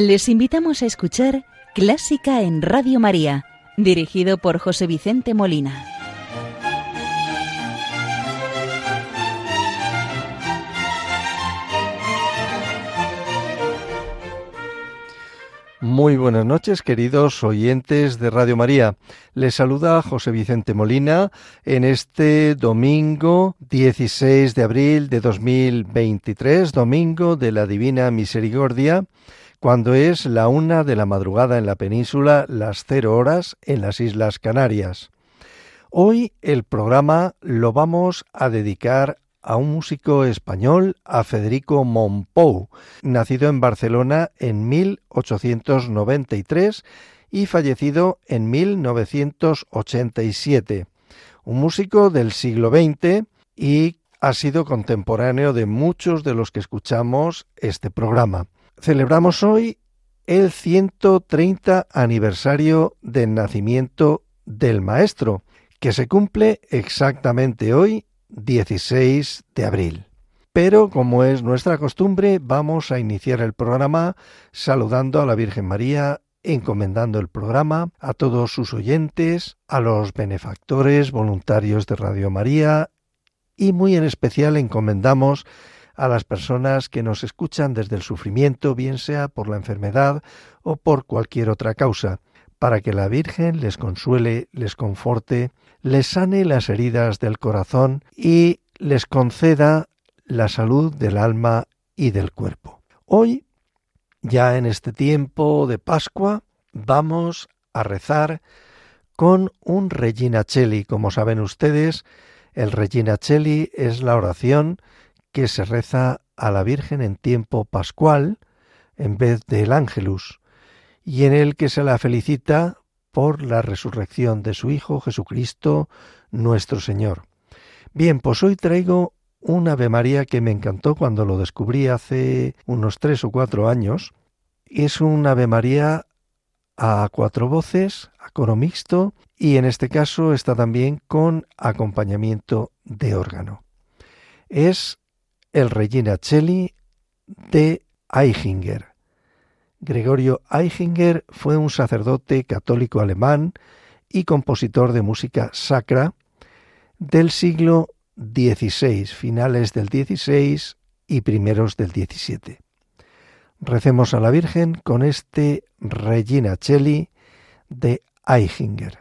Les invitamos a escuchar Clásica en Radio María, dirigido por José Vicente Molina. Muy buenas noches, queridos oyentes de Radio María. Les saluda José Vicente Molina en este domingo 16 de abril de 2023, domingo de la Divina Misericordia, cuando es la una de la madrugada en la península, las cero horas en las Islas Canarias. Hoy el programa lo vamos a dedicar a un músico español, a Federico Monpou, nacido en Barcelona en 1893 y fallecido en 1987. Un músico del siglo XX y ha sido contemporáneo de muchos de los que escuchamos este programa. Celebramos hoy el 130 aniversario del nacimiento del maestro, que se cumple exactamente hoy 16 de abril. Pero, como es nuestra costumbre, vamos a iniciar el programa saludando a la Virgen María, encomendando el programa a todos sus oyentes, a los benefactores voluntarios de Radio María y muy en especial encomendamos a las personas que nos escuchan desde el sufrimiento, bien sea por la enfermedad o por cualquier otra causa, para que la Virgen les consuele, les conforte les sane las heridas del corazón y les conceda la salud del alma y del cuerpo. Hoy, ya en este tiempo de Pascua, vamos a rezar con un Regina Cheli. Como saben ustedes, el Regina Cheli es la oración que se reza a la Virgen en tiempo pascual en vez del Ángelus, y en el que se la felicita por la resurrección de su Hijo Jesucristo nuestro Señor. Bien, pues hoy traigo un Ave María que me encantó cuando lo descubrí hace unos tres o cuatro años. Es un Ave María a cuatro voces, a coro mixto, y en este caso está también con acompañamiento de órgano. Es el Regina Cheli de Eichinger. Gregorio Eichinger fue un sacerdote católico alemán y compositor de música sacra del siglo XVI, finales del XVI y primeros del XVII. Recemos a la Virgen con este Regina Cheli de Eichinger.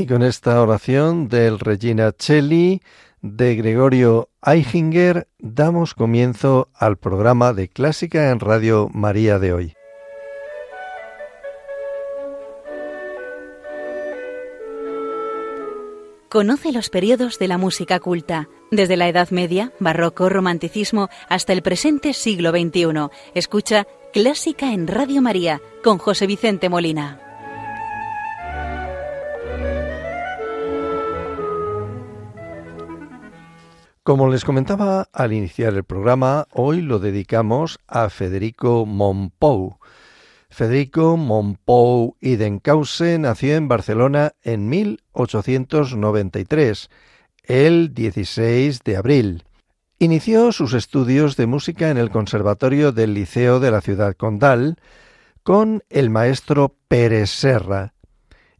Y con esta oración del Regina Celli de Gregorio Eichinger damos comienzo al programa de Clásica en Radio María de hoy. Conoce los periodos de la música culta, desde la Edad Media, Barroco, Romanticismo, hasta el presente siglo XXI. Escucha Clásica en Radio María con José Vicente Molina. Como les comentaba al iniciar el programa, hoy lo dedicamos a Federico Monpou. Federico Monpou y Dencause nació en Barcelona en 1893, el 16 de abril. Inició sus estudios de música en el Conservatorio del Liceo de la ciudad condal con el maestro Pérez Serra,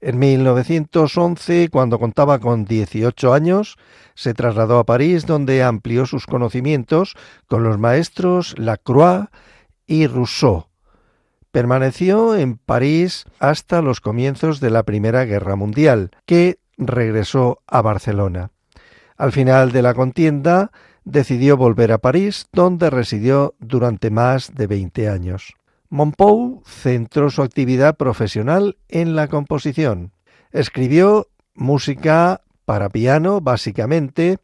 en 1911, cuando contaba con 18 años, se trasladó a París, donde amplió sus conocimientos con los maestros Lacroix y Rousseau. Permaneció en París hasta los comienzos de la Primera Guerra Mundial, que regresó a Barcelona. Al final de la contienda, decidió volver a París, donde residió durante más de 20 años. Monpou centró su actividad profesional en la composición. Escribió música para piano, básicamente,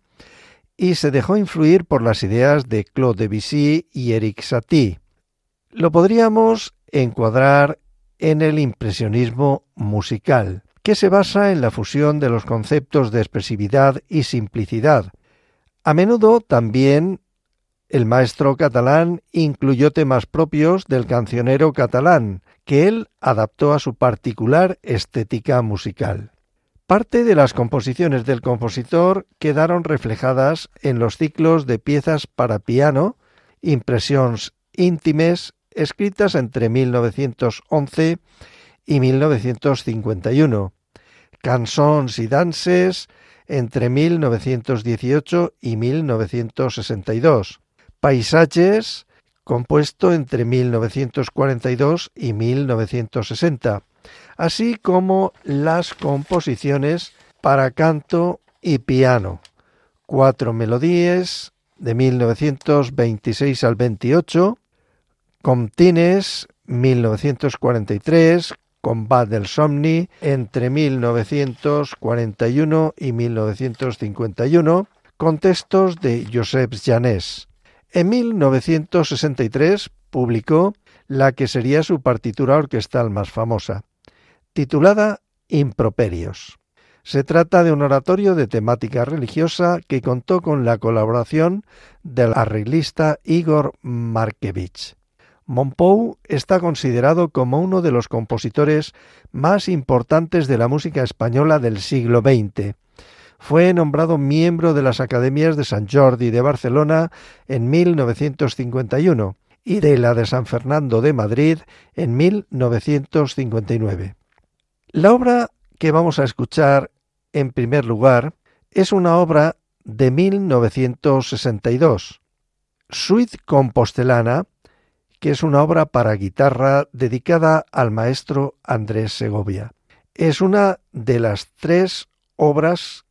y se dejó influir por las ideas de Claude Debussy y Eric Satie. Lo podríamos encuadrar en el impresionismo musical, que se basa en la fusión de los conceptos de expresividad y simplicidad. A menudo también el maestro catalán incluyó temas propios del cancionero catalán, que él adaptó a su particular estética musical. Parte de las composiciones del compositor quedaron reflejadas en los ciclos de piezas para piano, impresiones íntimes, escritas entre 1911 y 1951, cançons y danses entre 1918 y 1962, Paisajes, compuesto entre 1942 y 1960, así como las composiciones para canto y piano, cuatro melodías de 1926 al 28, Comtines 1943, Combat del Somni entre 1941 y 1951, con textos de Josep Janés. En 1963 publicó la que sería su partitura orquestal más famosa, titulada Improperios. Se trata de un oratorio de temática religiosa que contó con la colaboración del arreglista Igor Markevich. Monpou está considerado como uno de los compositores más importantes de la música española del siglo XX fue nombrado miembro de las Academias de San Jordi de Barcelona en 1951 y de la de San Fernando de Madrid en 1959. La obra que vamos a escuchar en primer lugar es una obra de 1962, Suite Compostelana, que es una obra para guitarra dedicada al maestro Andrés Segovia. Es una de las tres obras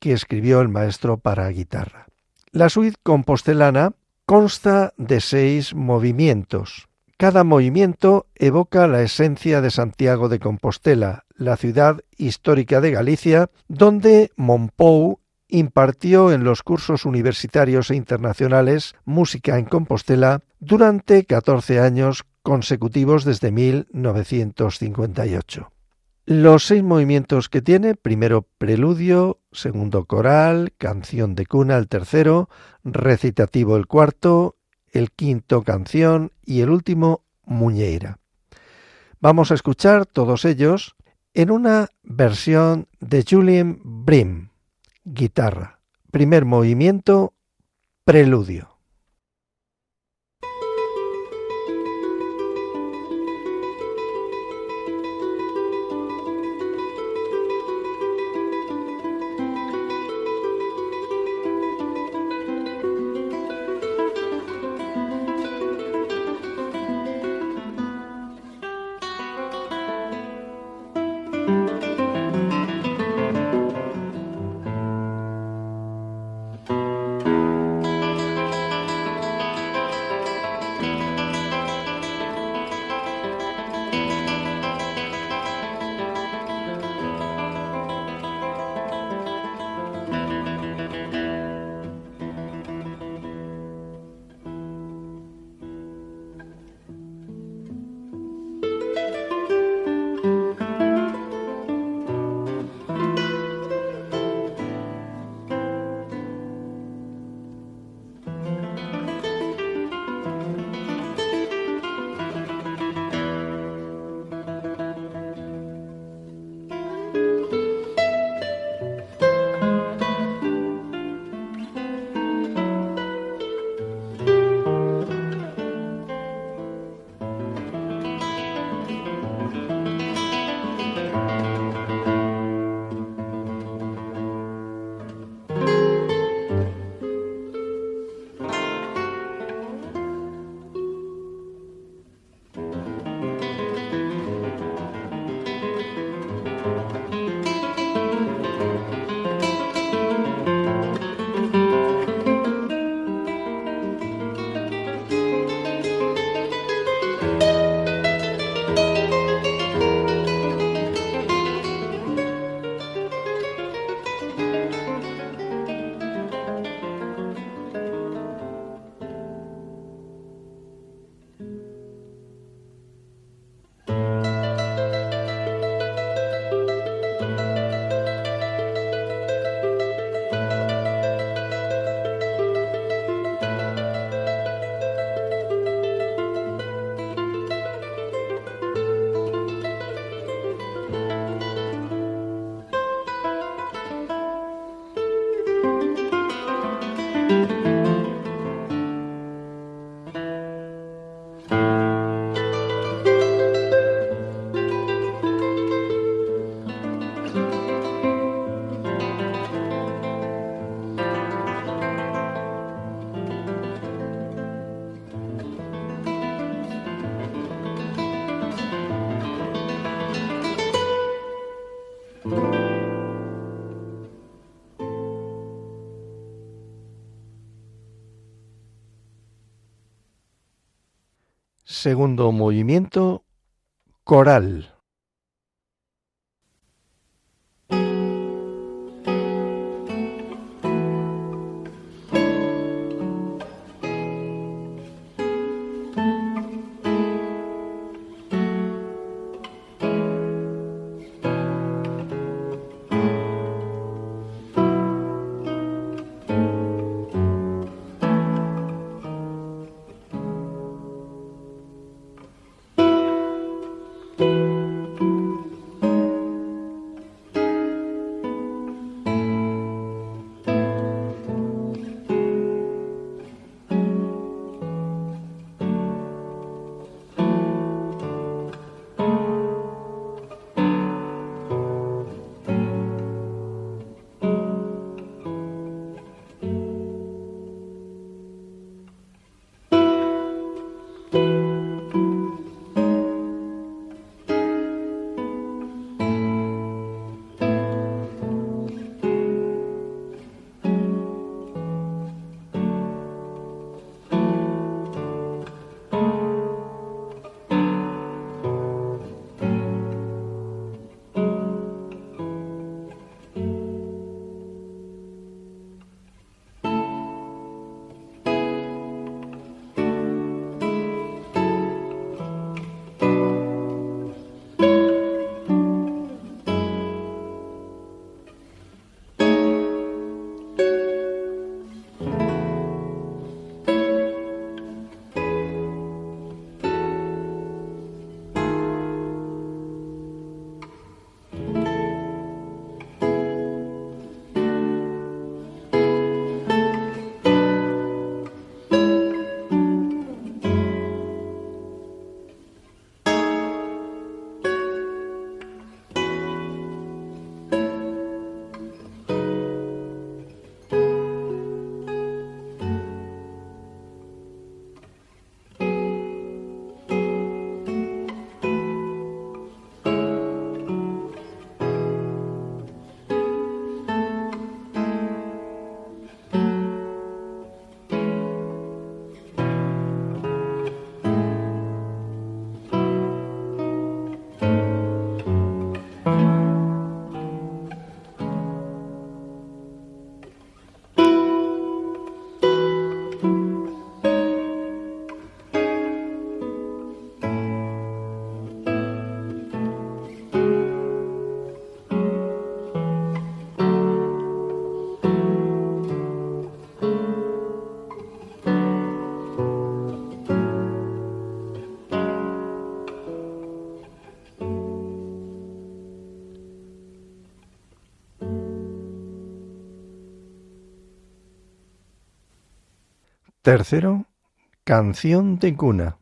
que escribió el maestro para guitarra. La suite compostelana consta de seis movimientos. Cada movimiento evoca la esencia de Santiago de Compostela, la ciudad histórica de Galicia, donde Monpou impartió en los cursos universitarios e internacionales música en Compostela durante 14 años consecutivos desde 1958. Los seis movimientos que tiene, primero preludio, segundo coral, canción de cuna el tercero, recitativo el cuarto, el quinto canción y el último muñeira. Vamos a escuchar todos ellos en una versión de Julien Brim, guitarra. Primer movimiento, preludio. Segundo movimiento, coral. Tercero, canción de cuna.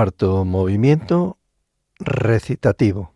Cuarto movimiento recitativo.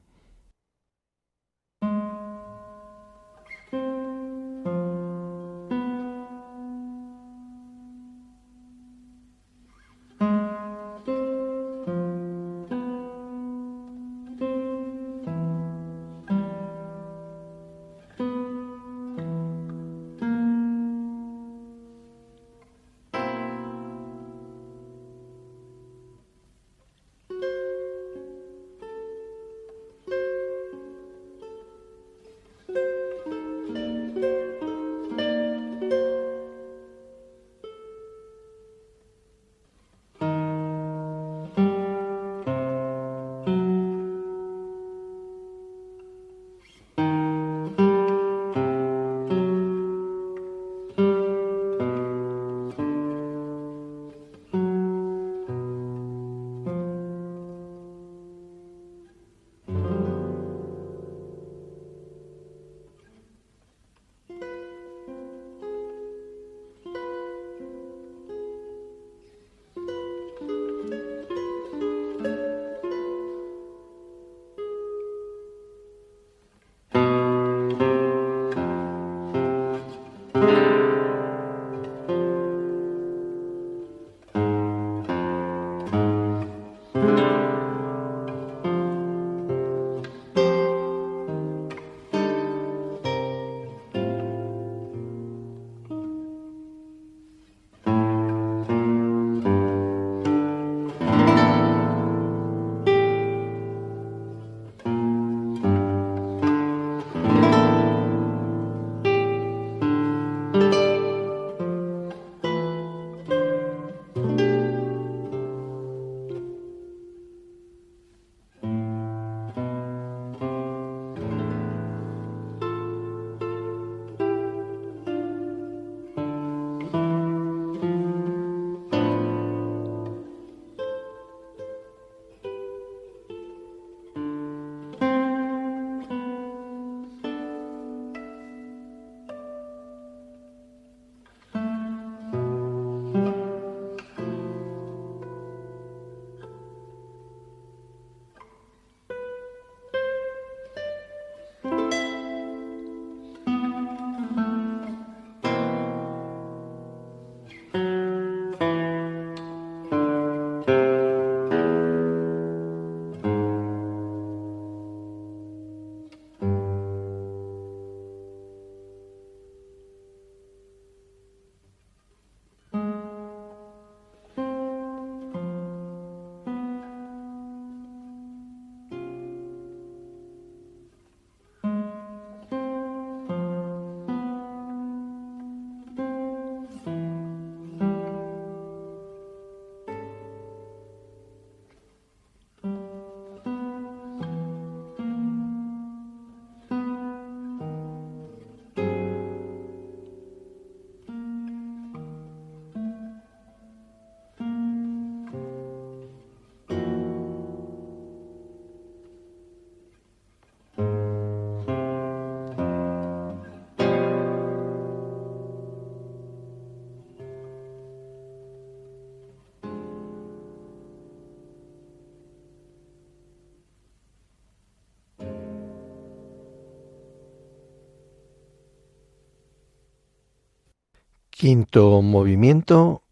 Quinto movimiento,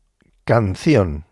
canción.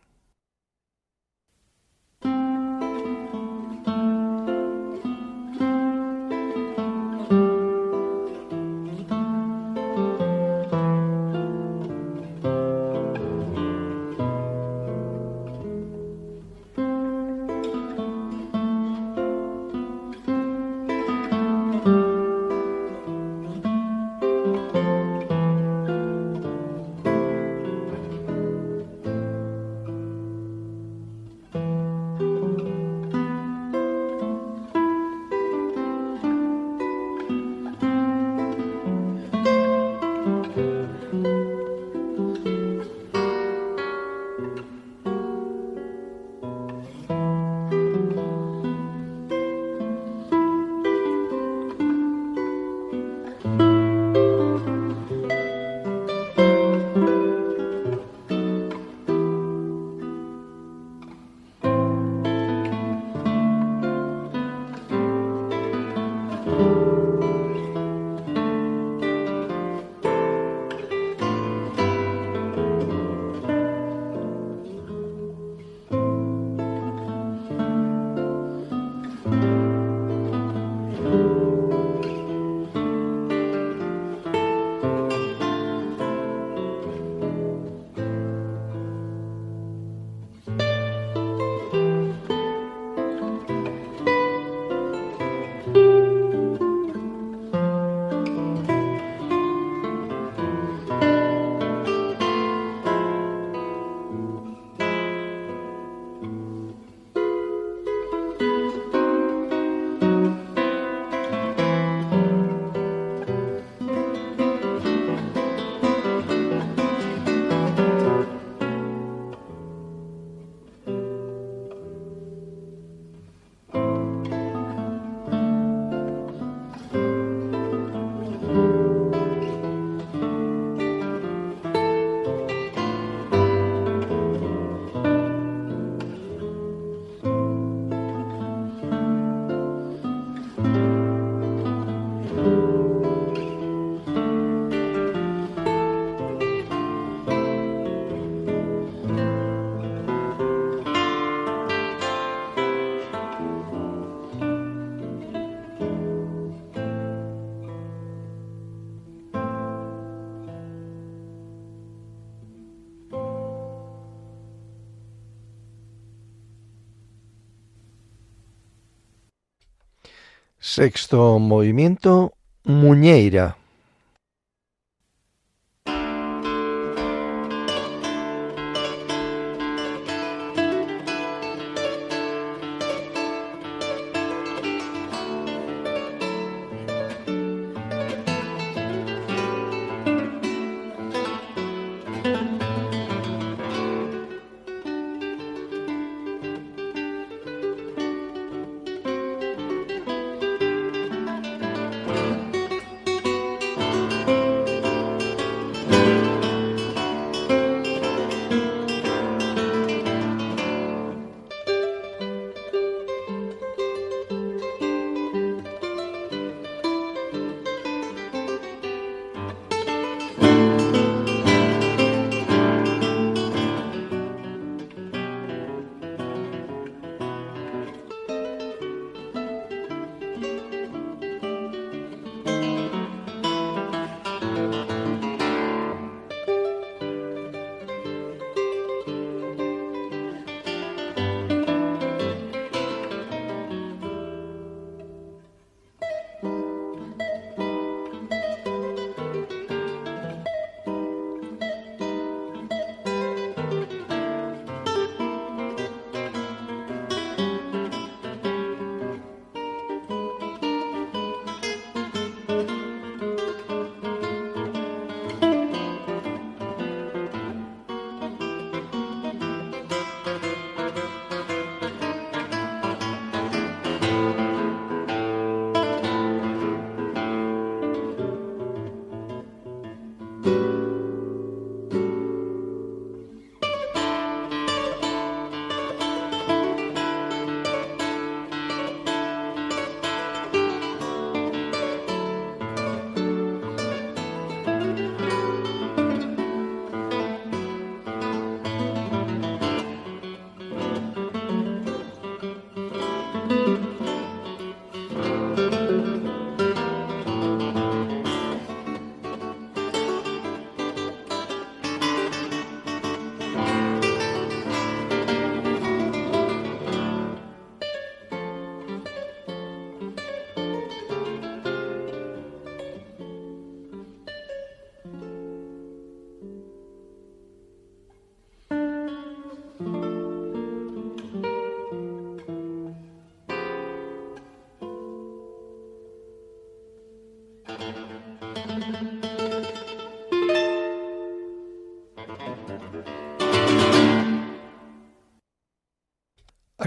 Sexto movimiento, Muñeira.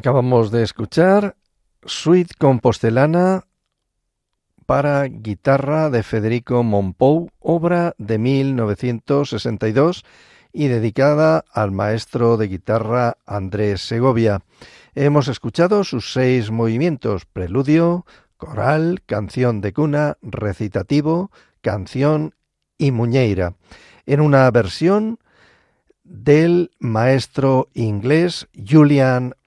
Acabamos de escuchar Suite Compostelana para guitarra de Federico Monpou, obra de 1962 y dedicada al maestro de guitarra Andrés Segovia. Hemos escuchado sus seis movimientos, preludio, coral, canción de cuna, recitativo, canción y muñeira, en una versión del maestro inglés Julian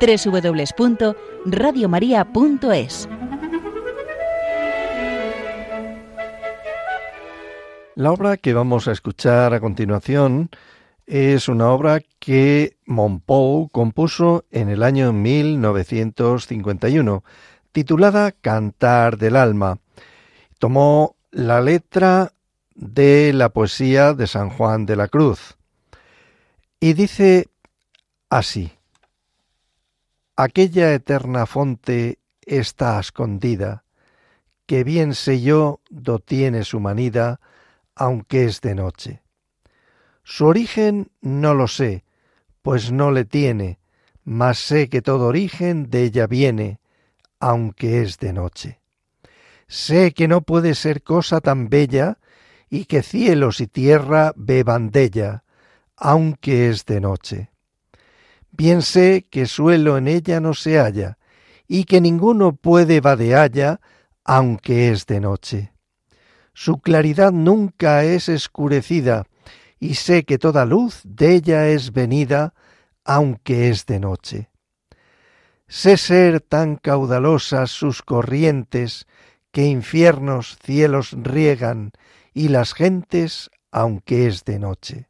www.radiomaria.es. La obra que vamos a escuchar a continuación es una obra que Monpou compuso en el año 1951, titulada Cantar del Alma. Tomó la letra de la poesía de San Juan de la Cruz y dice así aquella eterna fonte está escondida, que bien sé yo do tiene su manida, aunque es de noche. Su origen no lo sé, pues no le tiene, mas sé que todo origen de ella viene, aunque es de noche. Sé que no puede ser cosa tan bella, y que cielos y tierra beban de ella, aunque es de noche. Bien sé que suelo en ella no se halla, y que ninguno puede vadealla, aunque es de noche. su claridad nunca es escurecida, y sé que toda luz de ella es venida, aunque es de noche. Sé ser tan caudalosas sus corrientes, que infiernos cielos riegan, y las gentes, aunque es de noche.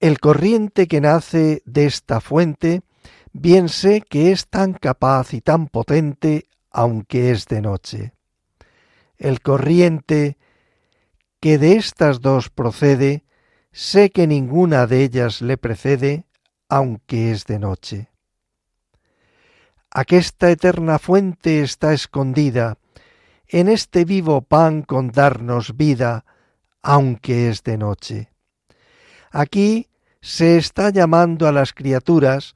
El corriente que nace de esta fuente, bien sé que es tan capaz y tan potente, aunque es de noche el corriente que de estas dos procede, sé que ninguna de ellas le precede, aunque es de noche. Aquesta eterna fuente está escondida en este vivo pan con darnos vida, aunque es de noche. Aquí se está llamando a las criaturas,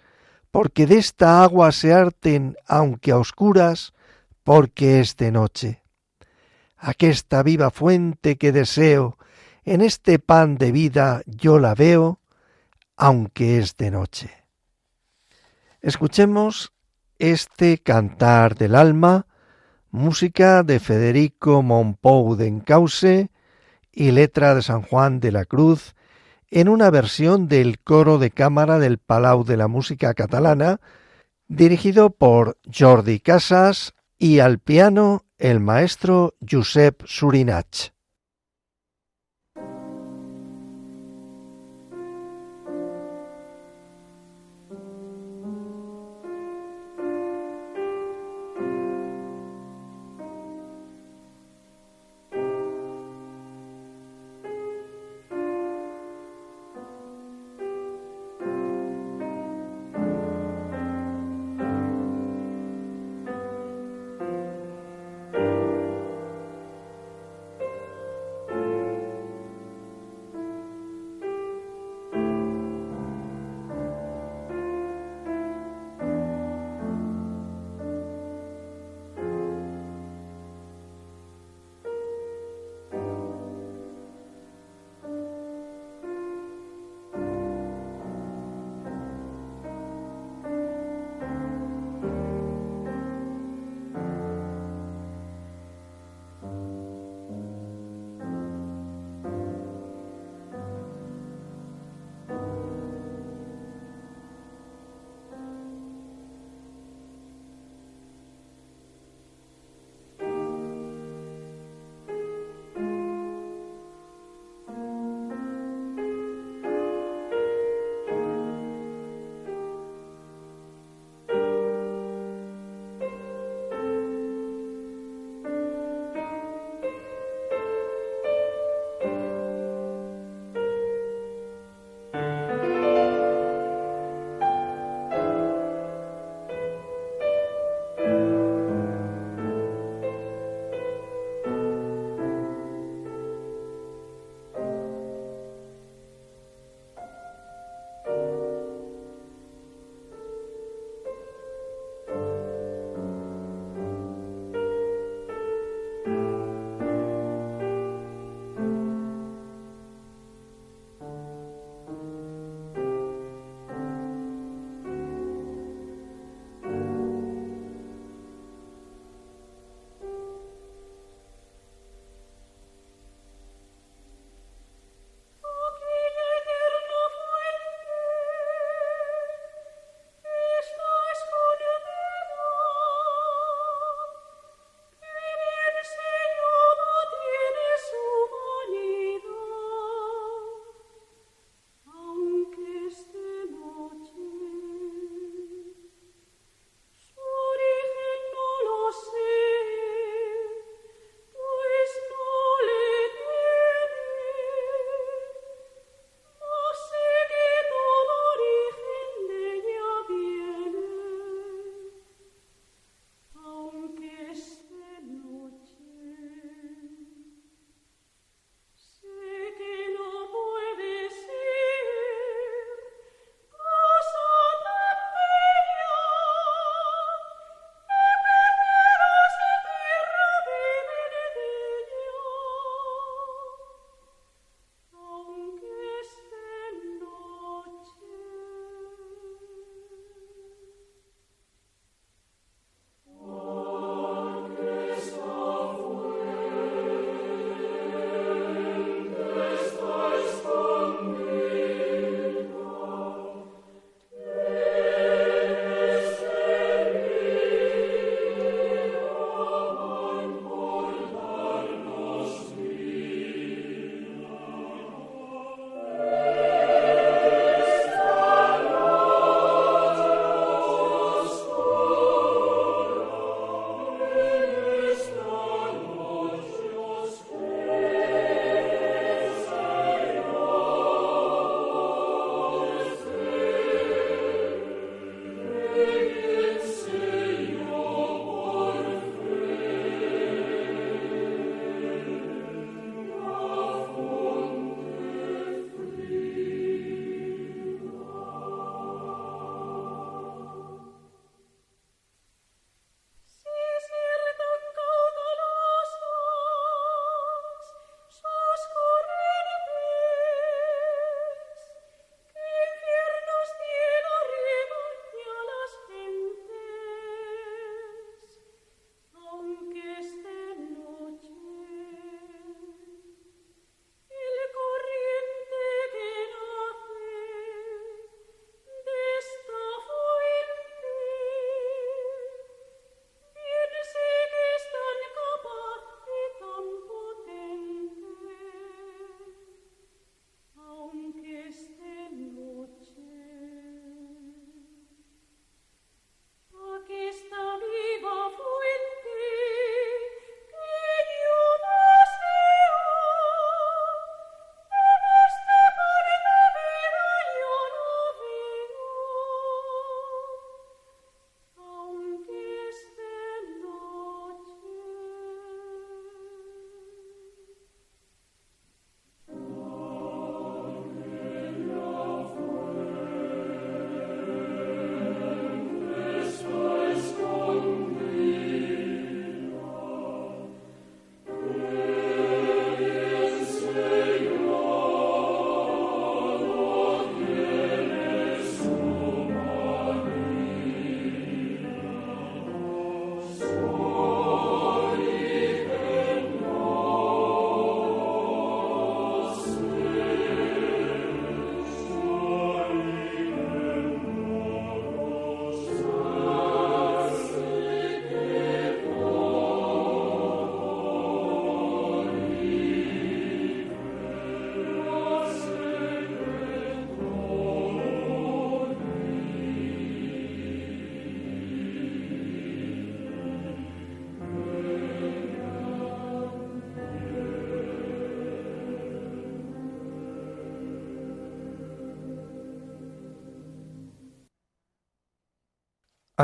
porque de esta agua se harten, aunque a oscuras, porque es de noche aquesta viva fuente que deseo, en este pan de vida yo la veo, aunque es de noche. Escuchemos este cantar del alma, música de Federico Monpou de Encauce y letra de San Juan de la Cruz, en una versión del coro de cámara del Palau de la Música Catalana, dirigido por Jordi Casas y al piano el maestro Josep Surinach.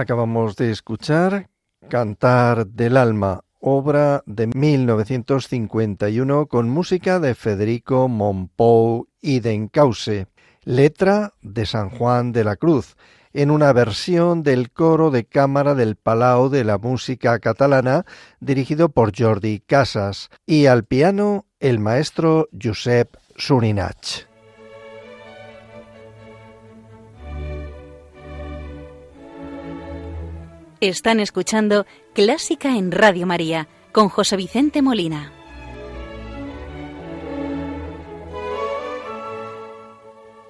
Acabamos de escuchar Cantar del Alma, obra de 1951 con música de Federico Monpou y de Encauce, letra de San Juan de la Cruz, en una versión del coro de cámara del Palau de la Música Catalana dirigido por Jordi Casas y al piano el maestro Josep Surinach. Están escuchando Clásica en Radio María con José Vicente Molina.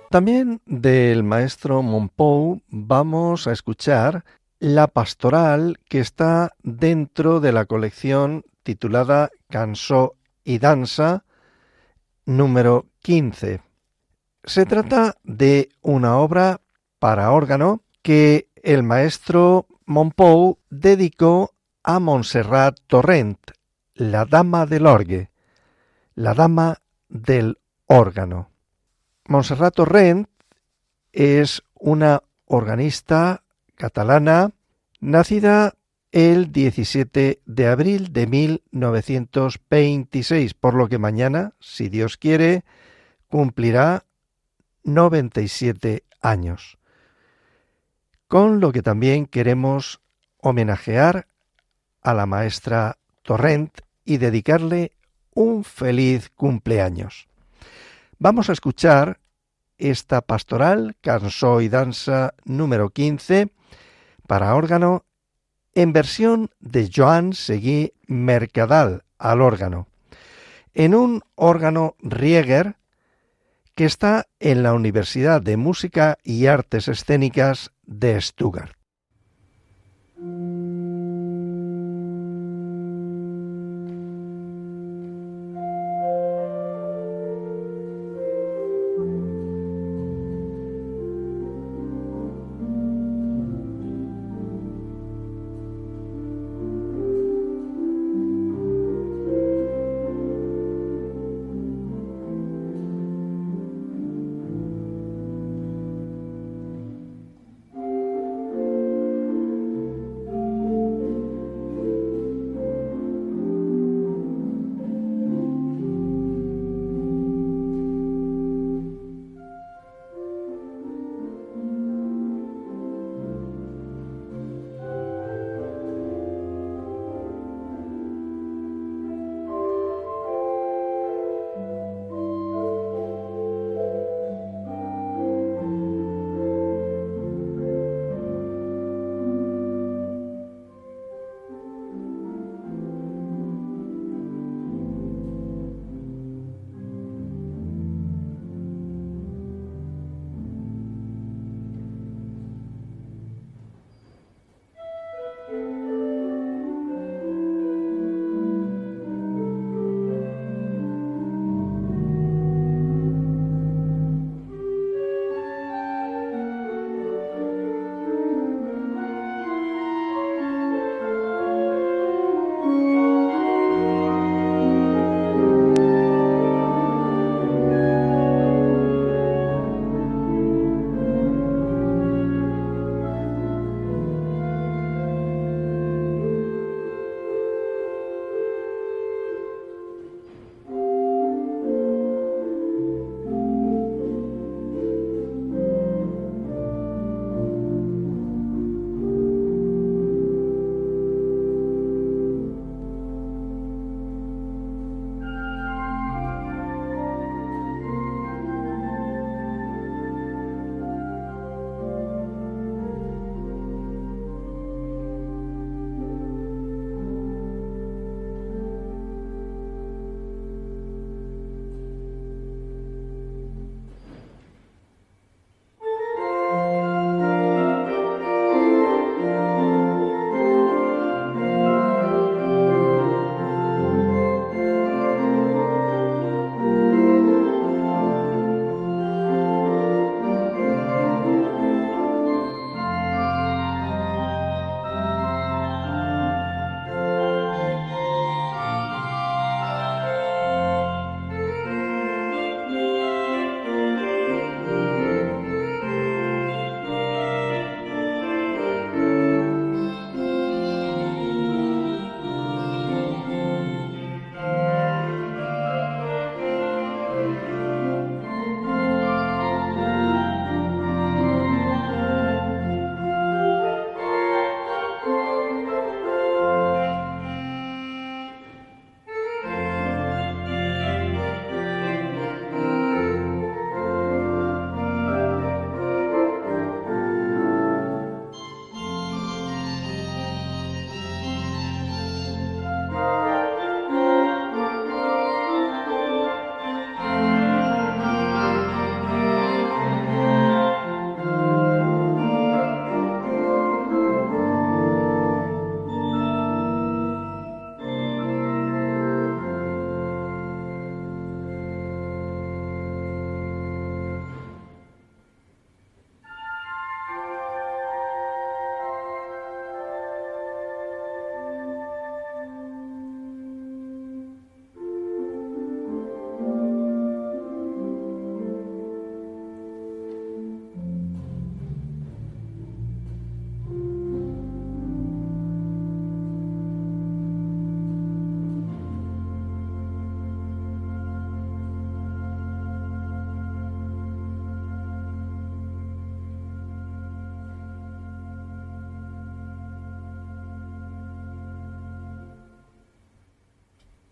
También del maestro Monpou vamos a escuchar la pastoral que está dentro de la colección titulada Cansó y Danza número 15. Se trata de una obra para órgano que el maestro Monpou dedicó a Montserrat Torrent, la dama del orgue, la dama del órgano. Montserrat Torrent es una organista catalana nacida el 17 de abril de 1926, por lo que mañana, si Dios quiere, cumplirá 97 años con lo que también queremos homenajear a la maestra Torrent y dedicarle un feliz cumpleaños. Vamos a escuchar esta pastoral, Cansó y Danza número 15, para órgano, en versión de Joan Seguí Mercadal al órgano, en un órgano Rieger que está en la Universidad de Música y Artes Escénicas de Stuttgart.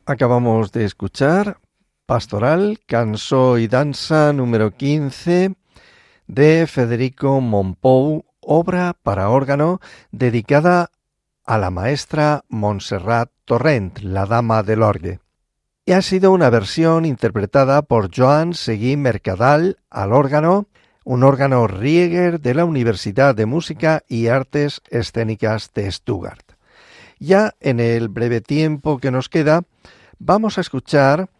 Acabamos de escuchar Pastoral, Canso y Danza número 15 de Federico Monpou, obra para órgano dedicada a la maestra Montserrat Torrent, la dama del orgue. Y ha sido una versión interpretada por Joan Seguí Mercadal al órgano, un órgano Rieger de la Universidad de Música y Artes Escénicas de Stuttgart. Ya en el breve tiempo que nos queda, vamos a escuchar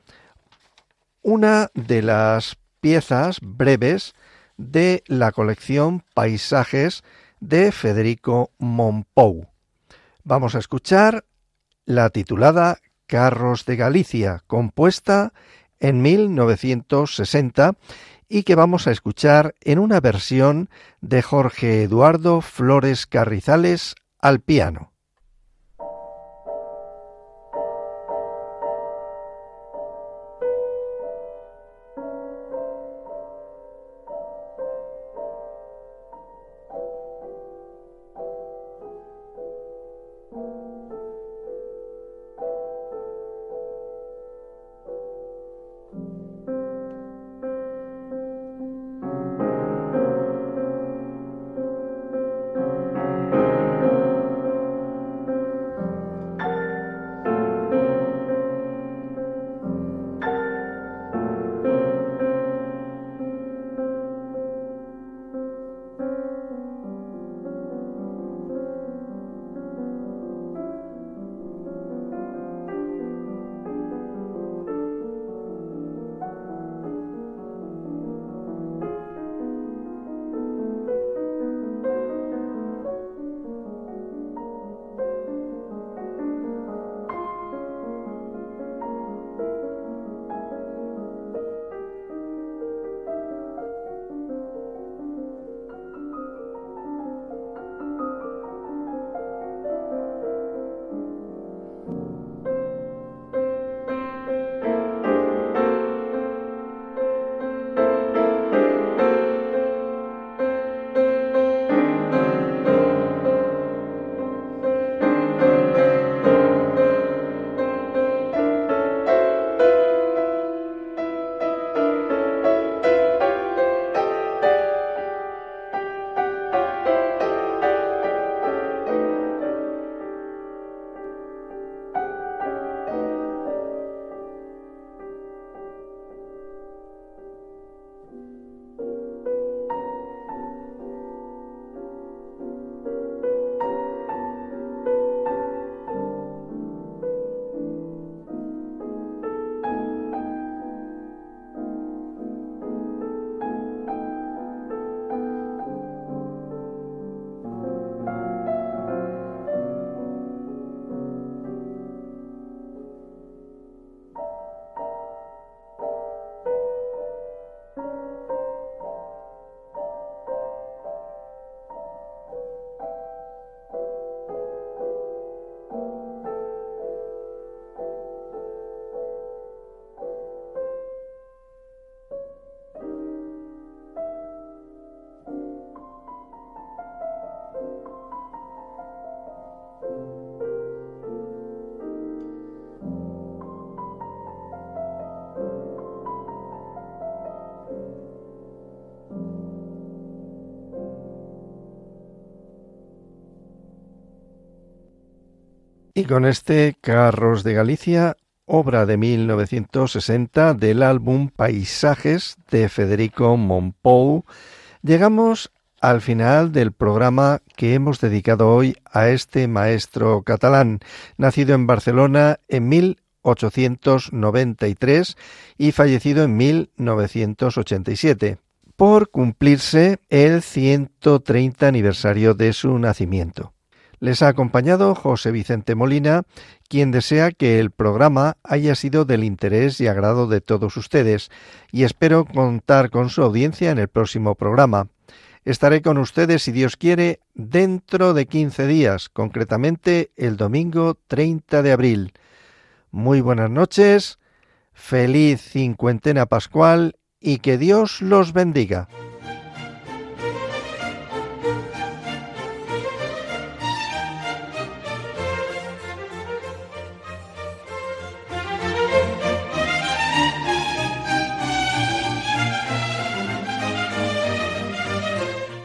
una de las piezas breves de la colección Paisajes de Federico Monpou. Vamos a escuchar la titulada Carros de Galicia, compuesta en 1960 y que vamos a escuchar en una versión de Jorge Eduardo Flores Carrizales al piano. Y con este Carros de Galicia, obra de 1960 del álbum Paisajes de Federico Monpou, llegamos al final del programa que hemos dedicado hoy a este maestro catalán, nacido en Barcelona en 1893 y fallecido en 1987, por cumplirse el 130 aniversario de su nacimiento. Les ha acompañado José Vicente Molina, quien desea que el programa haya sido del interés y agrado de todos ustedes, y espero contar con su audiencia en el próximo programa. Estaré con ustedes, si Dios quiere, dentro de 15 días, concretamente el domingo 30 de abril. Muy buenas noches, feliz cincuentena pascual y que Dios los bendiga.